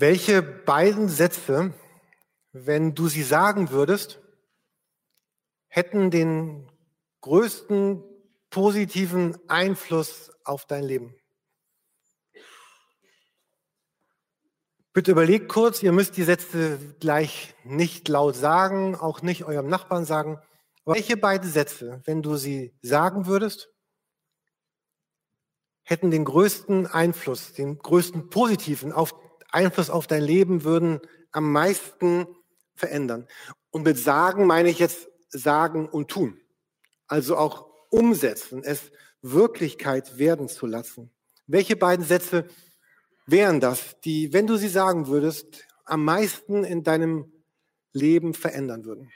Welche beiden Sätze, wenn du sie sagen würdest, hätten den größten positiven Einfluss auf dein Leben? Bitte überlegt kurz, ihr müsst die Sätze gleich nicht laut sagen, auch nicht eurem Nachbarn sagen. welche beiden Sätze, wenn du sie sagen würdest, hätten den größten Einfluss, den größten positiven auf, Einfluss auf dein Leben, würden am meisten verändern. Und mit sagen meine ich jetzt sagen und tun. Also auch umsetzen, es Wirklichkeit werden zu lassen. Welche beiden Sätze wären das, die, wenn du sie sagen würdest, am meisten in deinem Leben verändern würden?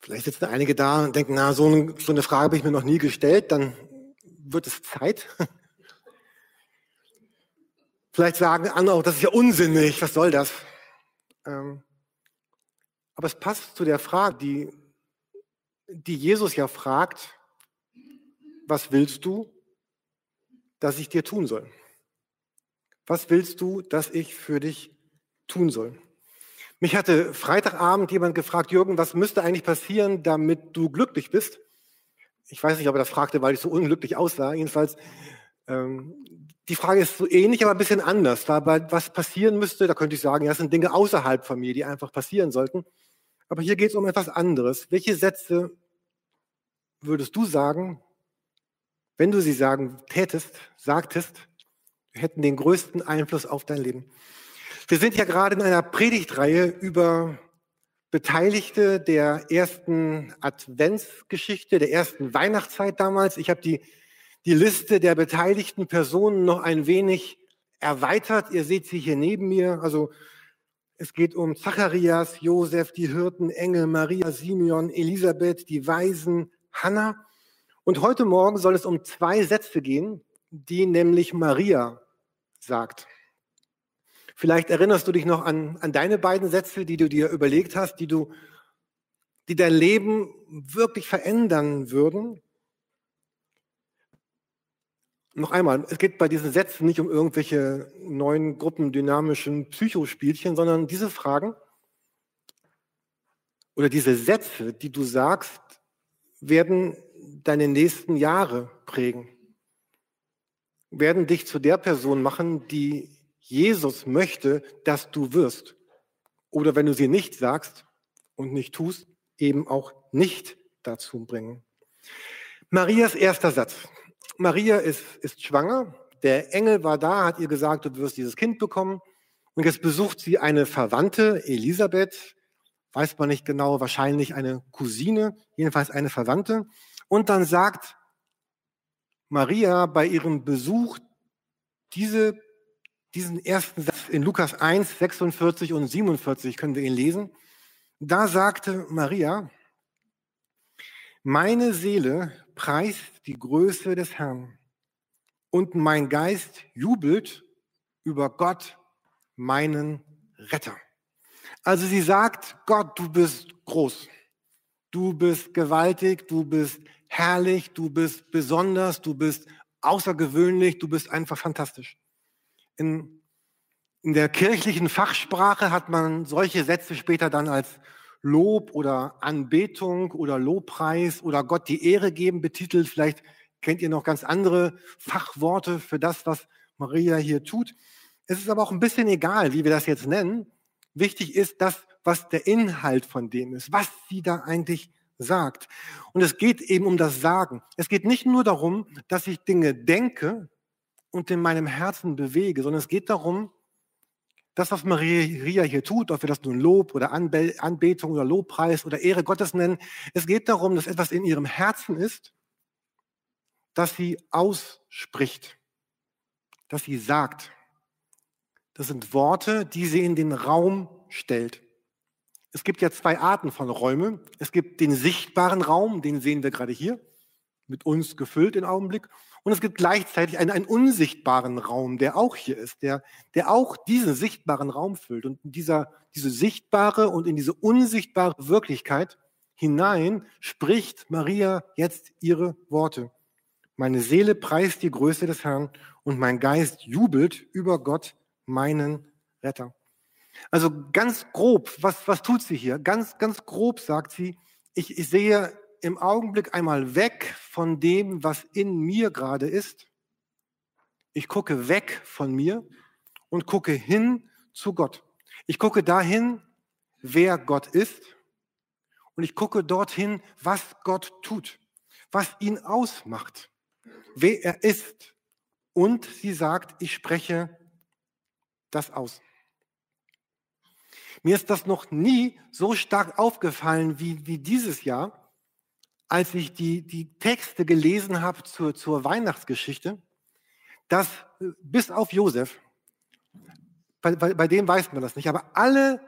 Vielleicht sitzen einige da und denken, na, so eine, Frage habe ich mir noch nie gestellt, dann wird es Zeit. Vielleicht sagen andere auch, das ist ja unsinnig, was soll das? Ähm, aber es passt zu der Frage, die, die Jesus ja fragt, was willst du, dass ich dir tun soll? Was willst du, dass ich für dich tun soll? Mich hatte Freitagabend jemand gefragt, Jürgen, was müsste eigentlich passieren, damit du glücklich bist? Ich weiß nicht, ob er das fragte, weil ich so unglücklich aussah. Jedenfalls, ähm, die Frage ist so ähnlich, aber ein bisschen anders. Weil was passieren müsste, da könnte ich sagen, ja, das sind Dinge außerhalb von mir, die einfach passieren sollten. Aber hier geht es um etwas anderes. Welche Sätze würdest du sagen, wenn du sie sagen tätest, sagtest, hätten den größten Einfluss auf dein Leben? Wir sind ja gerade in einer Predigtreihe über Beteiligte der ersten Adventsgeschichte, der ersten Weihnachtszeit damals. Ich habe die, die Liste der beteiligten Personen noch ein wenig erweitert. Ihr seht sie hier neben mir. Also es geht um Zacharias, Josef, die Hirten, Engel, Maria, Simeon, Elisabeth, die Weisen, Hannah. Und heute Morgen soll es um zwei Sätze gehen, die nämlich Maria sagt. Vielleicht erinnerst du dich noch an, an deine beiden Sätze, die du dir überlegt hast, die du, die dein Leben wirklich verändern würden. Noch einmal, es geht bei diesen Sätzen nicht um irgendwelche neuen gruppendynamischen Psychospielchen, sondern diese Fragen oder diese Sätze, die du sagst, werden deine nächsten Jahre prägen, werden dich zu der Person machen, die Jesus möchte, dass du wirst. Oder wenn du sie nicht sagst und nicht tust, eben auch nicht dazu bringen. Marias erster Satz. Maria ist, ist schwanger. Der Engel war da, hat ihr gesagt, du wirst dieses Kind bekommen. Und jetzt besucht sie eine Verwandte, Elisabeth, weiß man nicht genau, wahrscheinlich eine Cousine, jedenfalls eine Verwandte. Und dann sagt Maria bei ihrem Besuch diese diesen ersten Satz in Lukas 1, 46 und 47 können wir ihn lesen. Da sagte Maria, meine Seele preist die Größe des Herrn und mein Geist jubelt über Gott, meinen Retter. Also sie sagt, Gott, du bist groß, du bist gewaltig, du bist herrlich, du bist besonders, du bist außergewöhnlich, du bist einfach fantastisch. In, in der kirchlichen Fachsprache hat man solche Sätze später dann als Lob oder Anbetung oder Lobpreis oder Gott die Ehre geben betitelt. Vielleicht kennt ihr noch ganz andere Fachworte für das, was Maria hier tut. Es ist aber auch ein bisschen egal, wie wir das jetzt nennen. Wichtig ist das, was der Inhalt von dem ist, was sie da eigentlich sagt. Und es geht eben um das Sagen. Es geht nicht nur darum, dass ich Dinge denke, und in meinem Herzen bewege, sondern es geht darum, das, was Maria hier tut, ob wir das nun Lob oder Anbetung oder Lobpreis oder Ehre Gottes nennen, es geht darum, dass etwas in ihrem Herzen ist, dass sie ausspricht, dass sie sagt. Das sind Worte, die sie in den Raum stellt. Es gibt ja zwei Arten von Räumen. Es gibt den sichtbaren Raum, den sehen wir gerade hier, mit uns gefüllt im Augenblick. Und es gibt gleichzeitig einen, einen unsichtbaren Raum, der auch hier ist, der, der auch diesen sichtbaren Raum füllt. Und in dieser, diese sichtbare und in diese unsichtbare Wirklichkeit hinein spricht Maria jetzt ihre Worte. Meine Seele preist die Größe des Herrn und mein Geist jubelt über Gott, meinen Retter. Also ganz grob, was, was tut sie hier? Ganz, ganz grob sagt sie, ich, ich sehe im Augenblick einmal weg von dem, was in mir gerade ist. Ich gucke weg von mir und gucke hin zu Gott. Ich gucke dahin, wer Gott ist. Und ich gucke dorthin, was Gott tut, was ihn ausmacht, wer er ist. Und sie sagt, ich spreche das aus. Mir ist das noch nie so stark aufgefallen wie, wie dieses Jahr, als ich die, die Texte gelesen habe zur, zur Weihnachtsgeschichte, dass äh, bis auf Josef, bei, bei, bei dem weiß man das nicht, aber alle,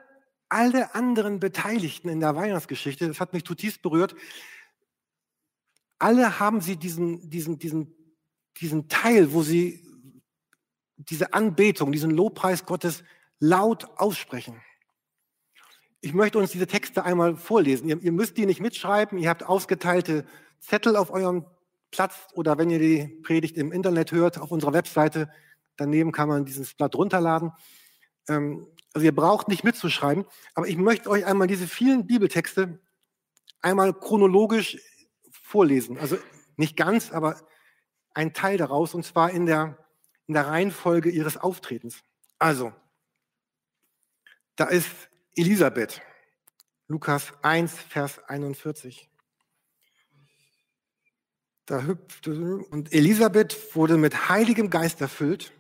alle anderen Beteiligten in der Weihnachtsgeschichte, das hat mich zutiefst berührt, alle haben sie diesen, diesen, diesen, diesen Teil, wo sie diese Anbetung, diesen Lobpreis Gottes laut aussprechen. Ich möchte uns diese Texte einmal vorlesen. Ihr, ihr, müsst die nicht mitschreiben. Ihr habt ausgeteilte Zettel auf eurem Platz oder wenn ihr die Predigt im Internet hört, auf unserer Webseite, daneben kann man dieses Blatt runterladen. Ähm, also ihr braucht nicht mitzuschreiben, aber ich möchte euch einmal diese vielen Bibeltexte einmal chronologisch vorlesen. Also nicht ganz, aber ein Teil daraus, und zwar in der, in der Reihenfolge ihres Auftretens. Also, da ist Elisabeth, Lukas 1, Vers 41. Da hüpfte und Elisabeth wurde mit heiligem Geist erfüllt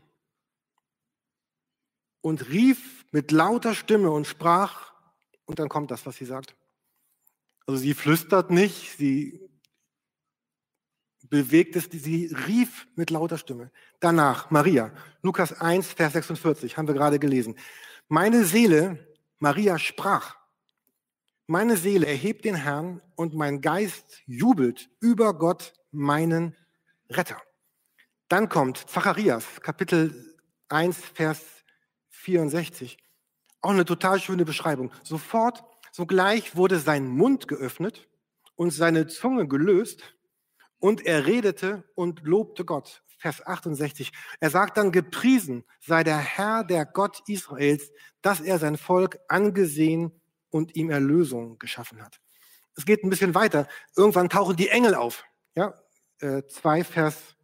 und rief mit lauter Stimme und sprach, und dann kommt das, was sie sagt. Also sie flüstert nicht, sie bewegt es, sie rief mit lauter Stimme. Danach Maria, Lukas 1, Vers 46, haben wir gerade gelesen. Meine Seele Maria sprach, meine Seele erhebt den Herrn und mein Geist jubelt über Gott, meinen Retter. Dann kommt Zacharias, Kapitel 1, Vers 64. Auch eine total schöne Beschreibung. Sofort, sogleich wurde sein Mund geöffnet und seine Zunge gelöst und er redete und lobte Gott. Vers 68. Er sagt dann, gepriesen sei der Herr, der Gott Israels, dass er sein Volk angesehen und ihm Erlösung geschaffen hat. Es geht ein bisschen weiter. Irgendwann tauchen die Engel auf. Ja, äh, 2 Vers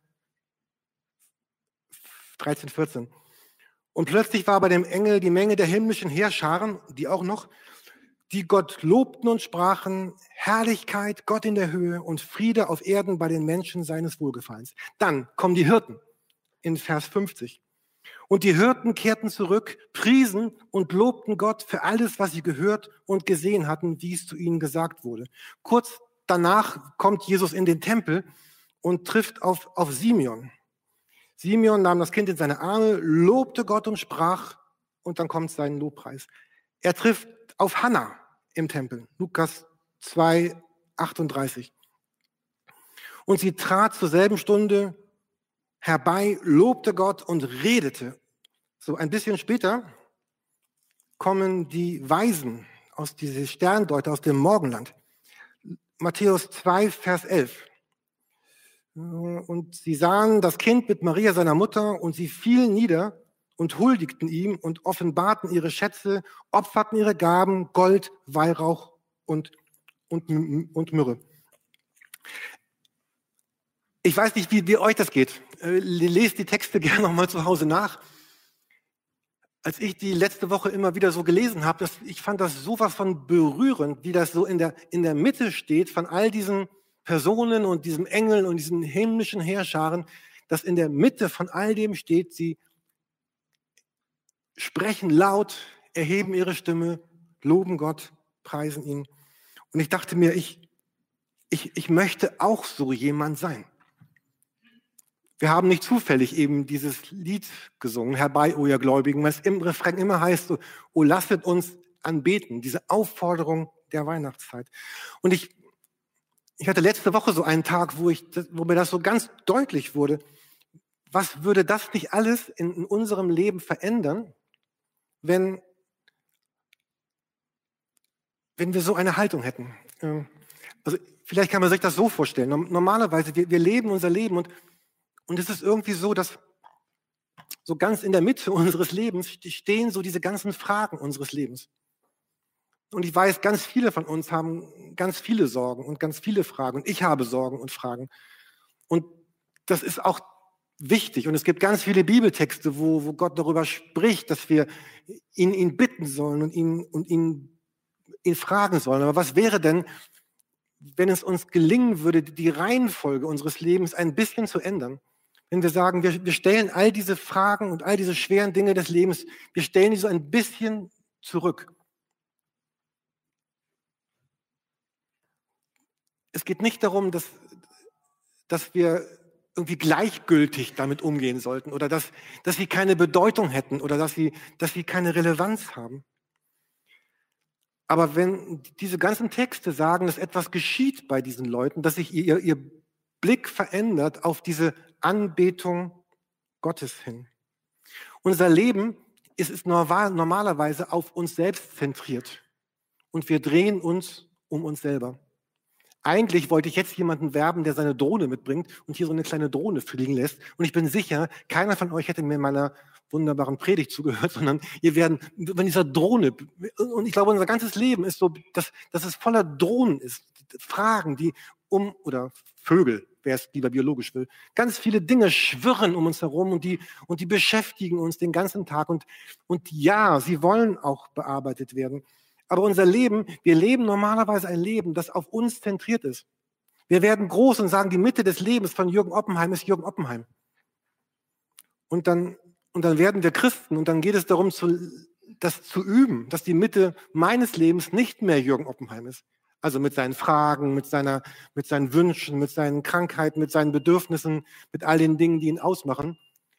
13, 14. Und plötzlich war bei dem Engel die Menge der himmlischen Heerscharen, die auch noch, die Gott lobten und sprachen, Herrlichkeit, Gott in der Höhe und Friede auf Erden bei den Menschen seines Wohlgefallens. Dann kommen die Hirten in Vers 50. Und die Hirten kehrten zurück, priesen und lobten Gott für alles, was sie gehört und gesehen hatten, wie es zu ihnen gesagt wurde. Kurz danach kommt Jesus in den Tempel und trifft auf, auf Simeon. Simeon nahm das Kind in seine Arme, lobte Gott und sprach, und dann kommt sein Lobpreis. Er trifft auf Hannah im Tempel. Lukas 2, 38. Und sie trat zur selben Stunde herbei, lobte Gott und redete. So ein bisschen später kommen die Weisen aus diese Sterndeuter aus dem Morgenland. Matthäus 2, Vers 11. Und sie sahen das Kind mit Maria, seiner Mutter, und sie fielen nieder und huldigten ihm und offenbarten ihre Schätze, opferten ihre Gaben, Gold, Weihrauch und, und, und Myrrhe. Ich weiß nicht, wie, wie euch das geht. Äh, lest die Texte gerne nochmal zu Hause nach. Als ich die letzte Woche immer wieder so gelesen habe, ich fand das sowas von berührend, wie das so in der, in der Mitte steht von all diesen Personen und diesen Engeln und diesen himmlischen Heerscharen, dass in der Mitte von all dem steht, sie sprechen laut, erheben ihre Stimme, loben Gott, preisen ihn. Und ich dachte mir, ich, ich, ich möchte auch so jemand sein. Wir haben nicht zufällig eben dieses Lied gesungen, Herbei, o ihr Gläubigen, was im Refrain immer heißt, o lasset uns anbeten, diese Aufforderung der Weihnachtszeit. Und ich, ich hatte letzte Woche so einen Tag, wo, ich, wo mir das so ganz deutlich wurde, was würde das nicht alles in, in unserem Leben verändern, wenn, wenn wir so eine Haltung hätten. Ähm, also vielleicht kann man sich das so vorstellen. Normalerweise, wir, wir leben unser Leben und, und es ist irgendwie so, dass so ganz in der Mitte unseres Lebens stehen so diese ganzen Fragen unseres Lebens. Und ich weiß, ganz viele von uns haben ganz viele Sorgen und ganz viele Fragen. Und ich habe Sorgen und Fragen. Und das ist auch wichtig. Und es gibt ganz viele Bibeltexte, wo, wo Gott darüber spricht, dass wir ihn, ihn bitten sollen und ihn, und ihn, ihn fragen sollen. Aber was wäre denn, wenn es uns gelingen würde, die Reihenfolge unseres Lebens ein bisschen zu ändern? Wenn wir sagen, wir, wir stellen all diese Fragen und all diese schweren Dinge des Lebens, wir stellen die so ein bisschen zurück. Es geht nicht darum, dass, dass wir irgendwie gleichgültig damit umgehen sollten oder dass, dass sie keine Bedeutung hätten oder dass sie, dass sie keine Relevanz haben. Aber wenn diese ganzen Texte sagen, dass etwas geschieht bei diesen Leuten, dass sich ihr, ihr Blick verändert auf diese Anbetung Gottes hin. Unser Leben ist, ist normalerweise auf uns selbst zentriert und wir drehen uns um uns selber. Eigentlich wollte ich jetzt jemanden werben, der seine Drohne mitbringt und hier so eine kleine Drohne fliegen lässt. Und ich bin sicher, keiner von euch hätte mir in meiner wunderbaren Predigt zugehört, sondern ihr werden, wenn dieser Drohne, und ich glaube, unser ganzes Leben ist so, dass, dass es voller Drohnen ist. Fragen, die um, oder Vögel, wer es lieber biologisch will, ganz viele Dinge schwirren um uns herum und die, und die beschäftigen uns den ganzen Tag. Und, und ja, sie wollen auch bearbeitet werden. Aber unser Leben, wir leben normalerweise ein Leben, das auf uns zentriert ist. Wir werden groß und sagen, die Mitte des Lebens von Jürgen Oppenheim ist Jürgen Oppenheim. Und dann, und dann werden wir Christen und dann geht es darum, zu, das zu üben, dass die Mitte meines Lebens nicht mehr Jürgen Oppenheim ist. Also mit seinen Fragen, mit, seiner, mit seinen Wünschen, mit seinen Krankheiten, mit seinen Bedürfnissen, mit all den Dingen, die ihn ausmachen,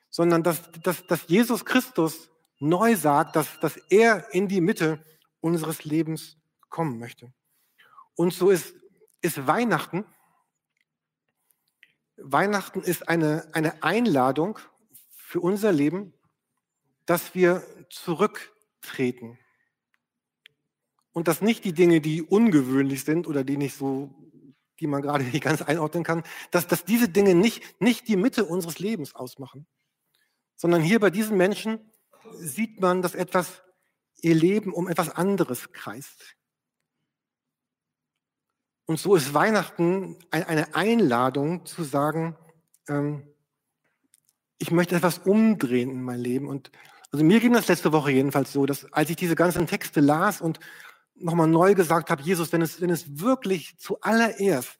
sondern dass, dass, dass Jesus Christus neu sagt, dass, dass er in die Mitte unseres Lebens kommen möchte. Und so ist, ist Weihnachten. Weihnachten ist eine, eine Einladung für unser Leben, dass wir zurücktreten. Und dass nicht die Dinge, die ungewöhnlich sind oder die nicht so, die man gerade nicht ganz einordnen kann, dass, dass diese Dinge nicht, nicht die Mitte unseres Lebens ausmachen, sondern hier bei diesen Menschen sieht man, dass etwas ihr Leben um etwas anderes kreist. Und so ist Weihnachten eine Einladung zu sagen, ähm, ich möchte etwas umdrehen in mein Leben. Und also mir ging das letzte Woche jedenfalls so, dass als ich diese ganzen Texte las und nochmal neu gesagt habe, Jesus, wenn es, wenn es wirklich zuallererst,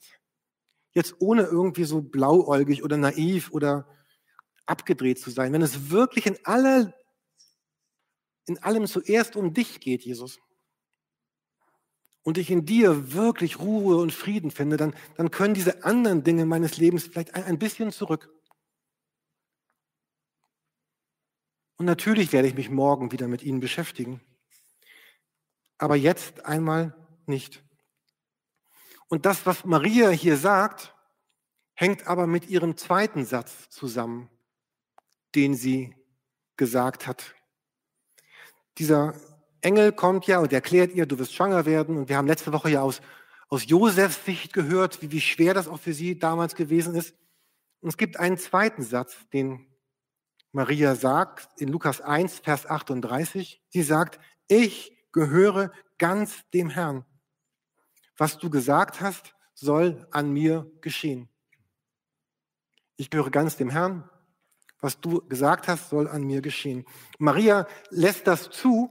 jetzt ohne irgendwie so blauäugig oder naiv oder abgedreht zu sein, wenn es wirklich in aller in allem zuerst um dich geht, Jesus, und ich in dir wirklich Ruhe und Frieden finde, dann, dann können diese anderen Dinge meines Lebens vielleicht ein, ein bisschen zurück. Und natürlich werde ich mich morgen wieder mit ihnen beschäftigen. Aber jetzt einmal nicht. Und das, was Maria hier sagt, hängt aber mit ihrem zweiten Satz zusammen, den sie gesagt hat dieser Engel kommt ja und erklärt ihr, du wirst schwanger werden. Und wir haben letzte Woche ja aus, aus Josefs Sicht gehört, wie, wie schwer das auch für sie damals gewesen ist. Und es gibt einen zweiten Satz, den Maria sagt in Lukas 1, Vers 38. Sie sagt, ich gehöre ganz dem Herrn. Was du gesagt hast, soll an mir geschehen. Ich gehöre ganz dem Herrn was du gesagt hast, soll an mir geschehen. Maria lässt das zu,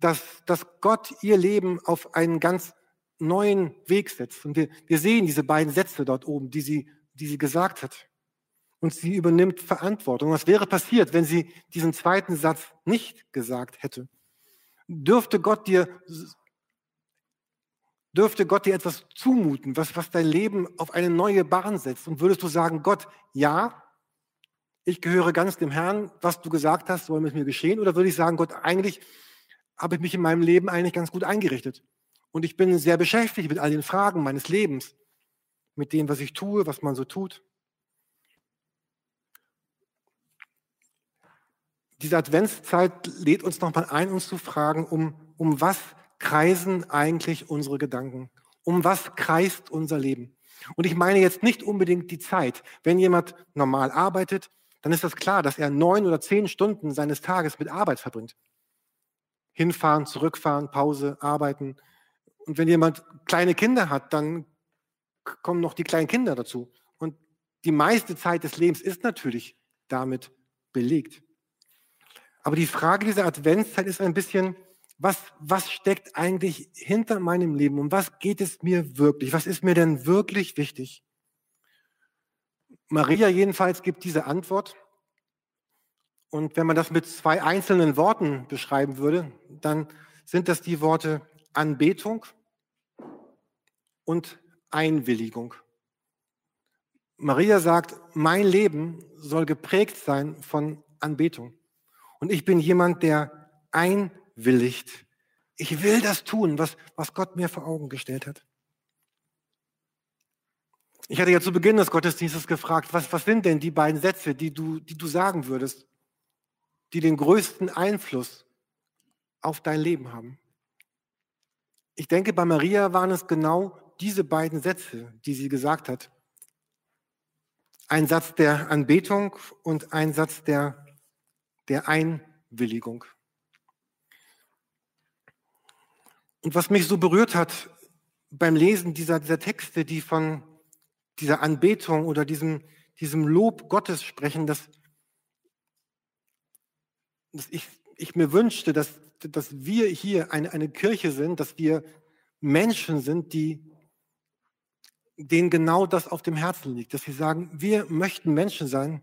dass, dass Gott ihr Leben auf einen ganz neuen Weg setzt. Und wir, wir sehen diese beiden Sätze dort oben, die sie, die sie gesagt hat. Und sie übernimmt Verantwortung. Was wäre passiert, wenn sie diesen zweiten Satz nicht gesagt hätte? Dürfte Gott dir, dürfte Gott dir etwas zumuten, was, was dein Leben auf eine neue Bahn setzt? Und würdest du sagen, Gott, ja, ich gehöre ganz dem Herrn, was du gesagt hast, soll mit mir geschehen? Oder würde ich sagen, Gott, eigentlich habe ich mich in meinem Leben eigentlich ganz gut eingerichtet. Und ich bin sehr beschäftigt mit all den Fragen meines Lebens, mit dem, was ich tue, was man so tut. Diese Adventszeit lädt uns nochmal ein, uns zu fragen, um, um was kreisen eigentlich unsere Gedanken? Um was kreist unser Leben? Und ich meine jetzt nicht unbedingt die Zeit. Wenn jemand normal arbeitet, dann ist das klar, dass er neun oder zehn Stunden seines Tages mit Arbeit verbringt. Hinfahren, zurückfahren, Pause, arbeiten. Und wenn jemand kleine Kinder hat, dann kommen noch die kleinen Kinder dazu. Und die meiste Zeit des Lebens ist natürlich damit belegt. Aber die Frage dieser Adventszeit ist ein bisschen, was, was steckt eigentlich hinter meinem Leben? Um was geht es mir wirklich? Was ist mir denn wirklich wichtig? Maria jedenfalls gibt diese Antwort. Und wenn man das mit zwei einzelnen Worten beschreiben würde, dann sind das die Worte Anbetung und Einwilligung. Maria sagt, mein Leben soll geprägt sein von Anbetung. Und ich bin jemand, der einwilligt. Ich will das tun, was, was Gott mir vor Augen gestellt hat. Ich hatte ja zu Beginn des Gottesdienstes gefragt, was, was sind denn die beiden Sätze, die du, die du sagen würdest, die den größten Einfluss auf dein Leben haben? Ich denke, bei Maria waren es genau diese beiden Sätze, die sie gesagt hat. Ein Satz der Anbetung und ein Satz der, der Einwilligung. Und was mich so berührt hat beim Lesen dieser, dieser Texte, die von dieser Anbetung oder diesem, diesem Lob Gottes sprechen, dass, dass ich, ich mir wünschte, dass, dass wir hier eine, eine Kirche sind, dass wir Menschen sind, die denen genau das auf dem Herzen liegt, dass sie sagen, wir möchten Menschen sein,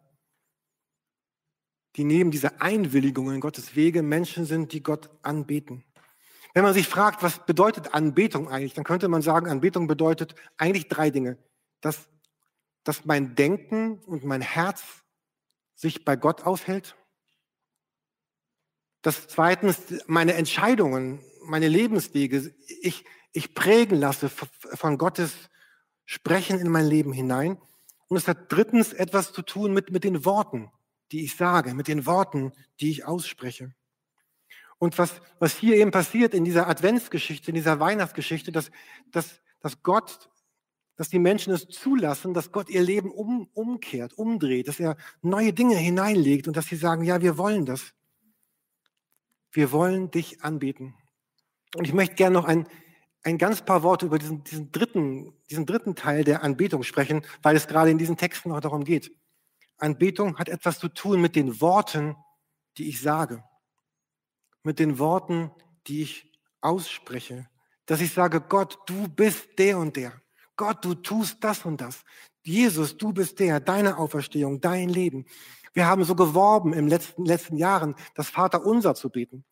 die neben dieser Einwilligung in Gottes Wege Menschen sind, die Gott anbeten. Wenn man sich fragt, was bedeutet Anbetung eigentlich, dann könnte man sagen, Anbetung bedeutet eigentlich drei Dinge dass, dass mein Denken und mein Herz sich bei Gott aufhält. Dass zweitens meine Entscheidungen, meine Lebenswege, ich, ich prägen lasse von Gottes Sprechen in mein Leben hinein. Und es hat drittens etwas zu tun mit, mit den Worten, die ich sage, mit den Worten, die ich ausspreche. Und was, was hier eben passiert in dieser Adventsgeschichte, in dieser Weihnachtsgeschichte, dass, dass, dass Gott dass die Menschen es zulassen, dass Gott ihr Leben um, umkehrt, umdreht, dass er neue Dinge hineinlegt und dass sie sagen, ja, wir wollen das. Wir wollen dich anbeten. Und ich möchte gerne noch ein, ein ganz paar Worte über diesen, diesen, dritten, diesen dritten Teil der Anbetung sprechen, weil es gerade in diesen Texten auch darum geht. Anbetung hat etwas zu tun mit den Worten, die ich sage, mit den Worten, die ich ausspreche, dass ich sage, Gott, du bist der und der. Gott, du tust das und das. Jesus, du bist der, deine Auferstehung, dein Leben. Wir haben so geworben im letzten, letzten Jahren, das Vater unser zu beten.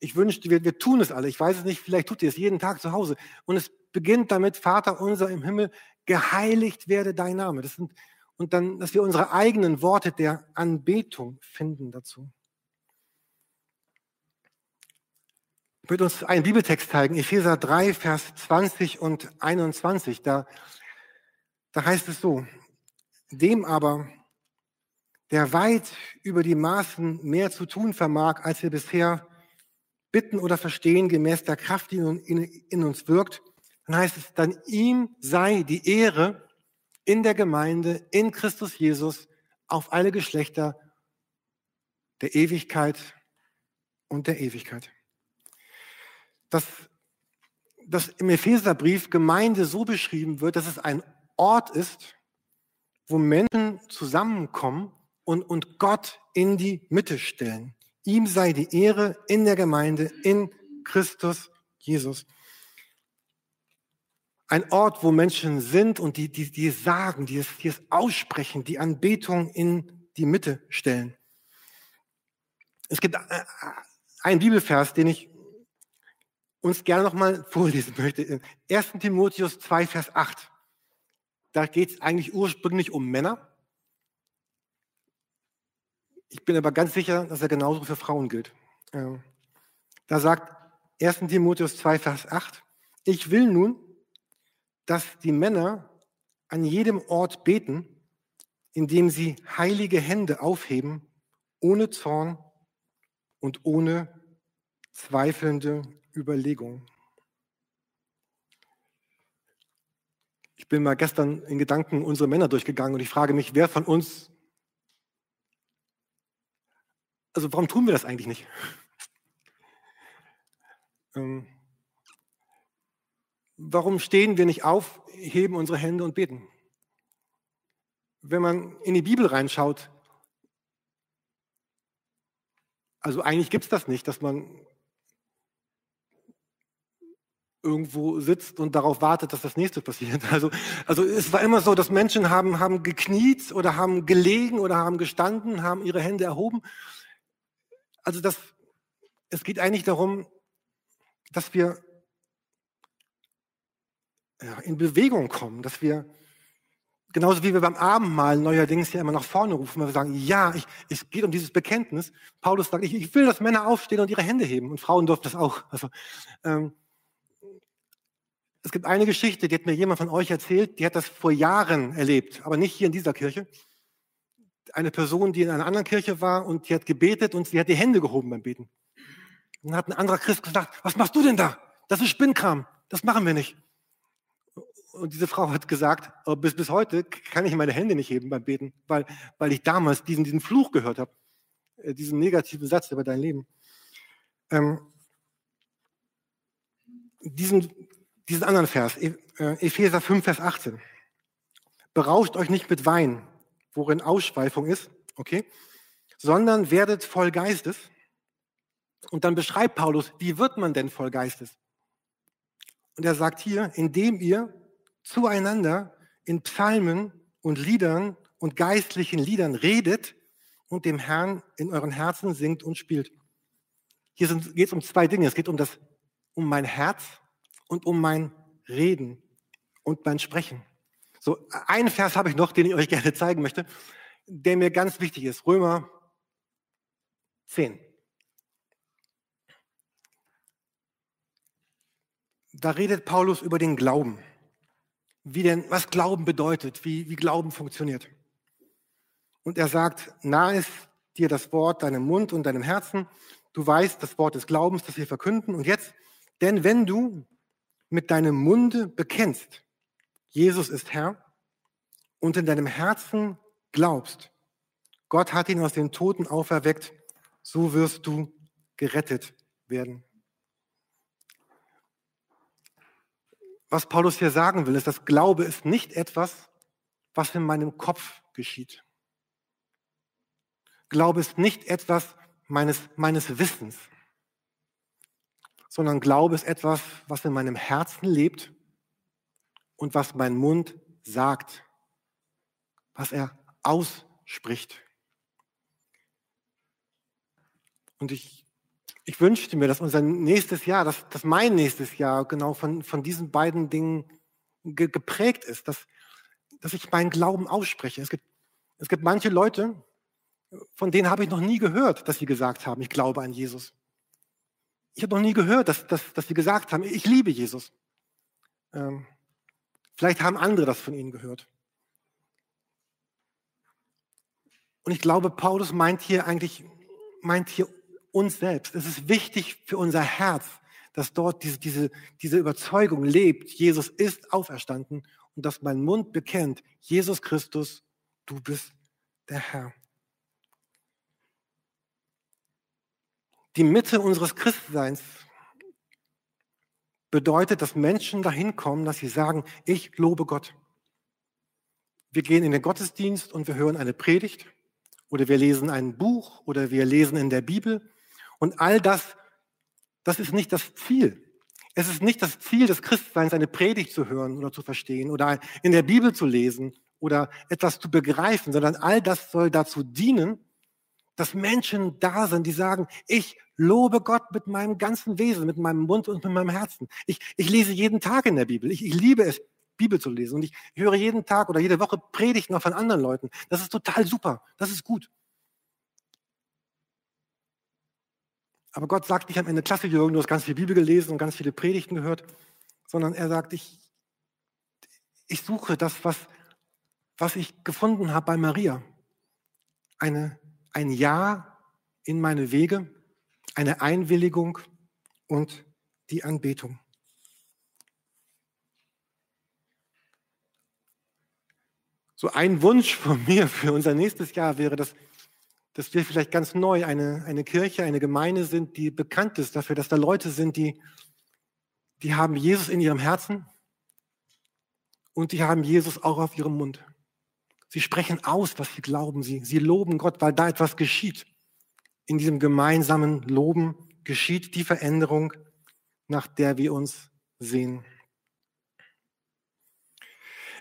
Ich wünschte, wir, wir tun es alle. Ich weiß es nicht, vielleicht tut ihr es jeden Tag zu Hause. Und es beginnt damit, Vater unser im Himmel, geheiligt werde dein Name. Das sind, und dann, dass wir unsere eigenen Worte der Anbetung finden dazu. Ich würde uns einen Bibeltext zeigen, Epheser 3, Vers 20 und 21. Da, da heißt es so, dem aber, der weit über die Maßen mehr zu tun vermag, als wir bisher bitten oder verstehen, gemäß der Kraft, die in, in uns wirkt, dann heißt es, dann ihm sei die Ehre in der Gemeinde, in Christus Jesus, auf alle Geschlechter der Ewigkeit und der Ewigkeit dass, dass im Epheserbrief Gemeinde so beschrieben wird, dass es ein Ort ist, wo Menschen zusammenkommen und, und Gott in die Mitte stellen. Ihm sei die Ehre in der Gemeinde, in Christus Jesus. Ein Ort, wo Menschen sind und die, die, die sagen, die es, die es aussprechen, die Anbetung in die Mitte stellen. Es gibt äh, einen Bibelvers, den ich uns gerne nochmal vorlesen möchte. 1. Timotheus 2, Vers 8. Da geht es eigentlich ursprünglich um Männer. Ich bin aber ganz sicher, dass er genauso für Frauen gilt. Ähm, da sagt 1. Timotheus 2, Vers 8, ich will nun, dass die Männer an jedem Ort beten, indem sie heilige Hände aufheben, ohne Zorn und ohne zweifelnde Überlegung. Ich bin mal gestern in Gedanken unsere Männer durchgegangen und ich frage mich, wer von uns also warum tun wir das eigentlich nicht? Ähm, warum stehen wir nicht auf, heben unsere Hände und beten? Wenn man in die Bibel reinschaut, also eigentlich gibt es das nicht, dass man irgendwo sitzt und darauf wartet, dass das nächste passiert. Also, also es war immer so, dass Menschen haben, haben gekniet oder haben gelegen oder haben gestanden, haben ihre Hände erhoben. Also das, es geht eigentlich darum, dass wir ja, in Bewegung kommen, dass wir, genauso wie wir beim Abendmahl neuerdings ja immer nach vorne rufen, weil wir sagen, ja, ich, es geht um dieses Bekenntnis. Paulus sagt, ich, ich will, dass Männer aufstehen und ihre Hände heben und Frauen dürfen das auch. Also, ähm, es gibt eine Geschichte, die hat mir jemand von euch erzählt, die hat das vor Jahren erlebt, aber nicht hier in dieser Kirche. Eine Person, die in einer anderen Kirche war und die hat gebetet und sie hat die Hände gehoben beim Beten. Und dann hat ein anderer Christ gesagt, was machst du denn da? Das ist Spinnkram, das machen wir nicht. Und diese Frau hat gesagt, oh, bis, bis heute kann ich meine Hände nicht heben beim Beten, weil, weil ich damals diesen, diesen Fluch gehört habe, äh, diesen negativen Satz über dein Leben. Ähm, diesen, diesen anderen Vers, e, äh, Epheser 5, Vers 18. Berauscht euch nicht mit Wein, worin Ausschweifung ist, okay, sondern werdet voll Geistes. Und dann beschreibt Paulus, wie wird man denn voll Geistes? Und er sagt hier, indem ihr zueinander in Psalmen und Liedern und geistlichen Liedern redet und dem Herrn in euren Herzen singt und spielt. Hier geht es um zwei Dinge. Es geht um das, um mein Herz und um mein Reden und mein Sprechen. So, einen Vers habe ich noch, den ich euch gerne zeigen möchte, der mir ganz wichtig ist. Römer 10. Da redet Paulus über den Glauben. Wie denn, was Glauben bedeutet, wie, wie Glauben funktioniert. Und er sagt, nahe ist dir das Wort deinem Mund und deinem Herzen. Du weißt das Wort des Glaubens, das wir verkünden. Und jetzt, denn wenn du mit deinem Munde bekennst, Jesus ist Herr, und in deinem Herzen glaubst, Gott hat ihn aus den Toten auferweckt, so wirst du gerettet werden. Was Paulus hier sagen will, ist, dass Glaube ist nicht etwas, was in meinem Kopf geschieht. Glaube ist nicht etwas meines, meines Wissens sondern Glaube ist etwas, was in meinem Herzen lebt und was mein Mund sagt, was er ausspricht. Und ich, ich wünschte mir, dass unser nächstes Jahr, dass, dass mein nächstes Jahr genau von, von diesen beiden Dingen ge, geprägt ist, dass, dass ich meinen Glauben ausspreche. Es gibt, es gibt manche Leute, von denen habe ich noch nie gehört, dass sie gesagt haben, ich glaube an Jesus. Ich habe noch nie gehört, dass, dass, dass sie gesagt haben, ich liebe Jesus. Ähm, vielleicht haben andere das von ihnen gehört. Und ich glaube, Paulus meint hier eigentlich, meint hier uns selbst. Es ist wichtig für unser Herz, dass dort diese, diese, diese Überzeugung lebt, Jesus ist auferstanden und dass mein Mund bekennt, Jesus Christus, du bist der Herr. Die Mitte unseres Christseins bedeutet, dass Menschen dahin kommen, dass sie sagen, ich lobe Gott. Wir gehen in den Gottesdienst und wir hören eine Predigt oder wir lesen ein Buch oder wir lesen in der Bibel und all das, das ist nicht das Ziel. Es ist nicht das Ziel des Christseins, eine Predigt zu hören oder zu verstehen oder in der Bibel zu lesen oder etwas zu begreifen, sondern all das soll dazu dienen, dass Menschen da sind, die sagen, ich lobe Gott mit meinem ganzen Wesen, mit meinem Mund und mit meinem Herzen. Ich, ich lese jeden Tag in der Bibel. Ich, ich liebe es, Bibel zu lesen. Und ich höre jeden Tag oder jede Woche Predigten auch von anderen Leuten. Das ist total super. Das ist gut. Aber Gott sagt nicht am Ende, klasse Jürgen, du hast ganz viel Bibel gelesen und ganz viele Predigten gehört, sondern er sagt, ich, ich suche das, was, was ich gefunden habe bei Maria. Eine, ein Ja in meine Wege eine Einwilligung und die Anbetung. So ein Wunsch von mir für unser nächstes Jahr wäre, dass, dass wir vielleicht ganz neu eine, eine Kirche, eine Gemeinde sind, die bekannt ist dafür, dass da Leute sind, die, die haben Jesus in ihrem Herzen und die haben Jesus auch auf ihrem Mund. Sie sprechen aus, was sie glauben. Sie, sie loben Gott, weil da etwas geschieht. In diesem gemeinsamen Loben geschieht die Veränderung, nach der wir uns sehen.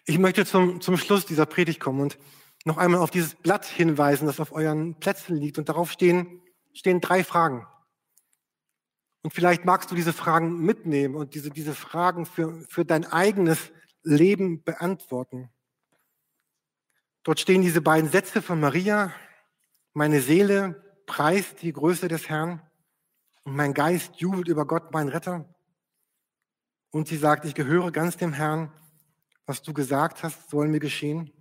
Ich möchte zum, zum Schluss dieser Predigt kommen und noch einmal auf dieses Blatt hinweisen, das auf euren Plätzen liegt. Und darauf stehen, stehen drei Fragen. Und vielleicht magst du diese Fragen mitnehmen und diese, diese Fragen für, für dein eigenes Leben beantworten. Dort stehen diese beiden Sätze von Maria. Meine Seele preist die Größe des Herrn und mein Geist jubelt über Gott, mein Retter. Und sie sagt, ich gehöre ganz dem Herrn was du gesagt hast, soll mir geschehen?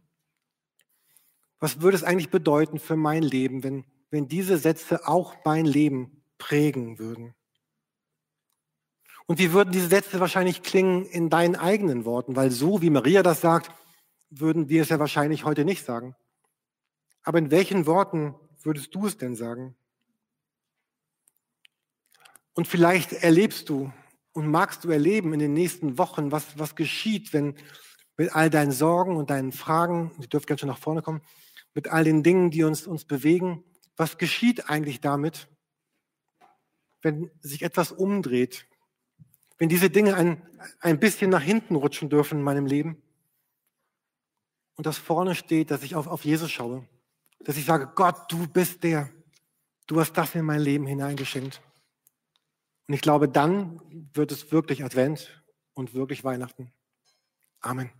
Was würde es eigentlich bedeuten für mein Leben, wenn, wenn diese Sätze auch mein Leben prägen würden? Und wie würden diese Sätze wahrscheinlich klingen in deinen eigenen Worten? Weil so, wie Maria das sagt, würden wir es ja wahrscheinlich heute nicht sagen. Aber in welchen Worten würdest du es denn sagen? Und vielleicht erlebst du und magst du erleben in den nächsten Wochen, was, was geschieht, wenn mit all deinen Sorgen und deinen Fragen, Sie dürfen ganz schön nach vorne kommen, mit all den Dingen, die uns, uns bewegen. Was geschieht eigentlich damit, wenn sich etwas umdreht? Wenn diese Dinge ein, ein bisschen nach hinten rutschen dürfen in meinem Leben? Und das vorne steht, dass ich auf, auf Jesus schaue. Dass ich sage, Gott, du bist der. Du hast das in mein Leben hineingeschenkt. Und ich glaube, dann wird es wirklich Advent und wirklich Weihnachten. Amen.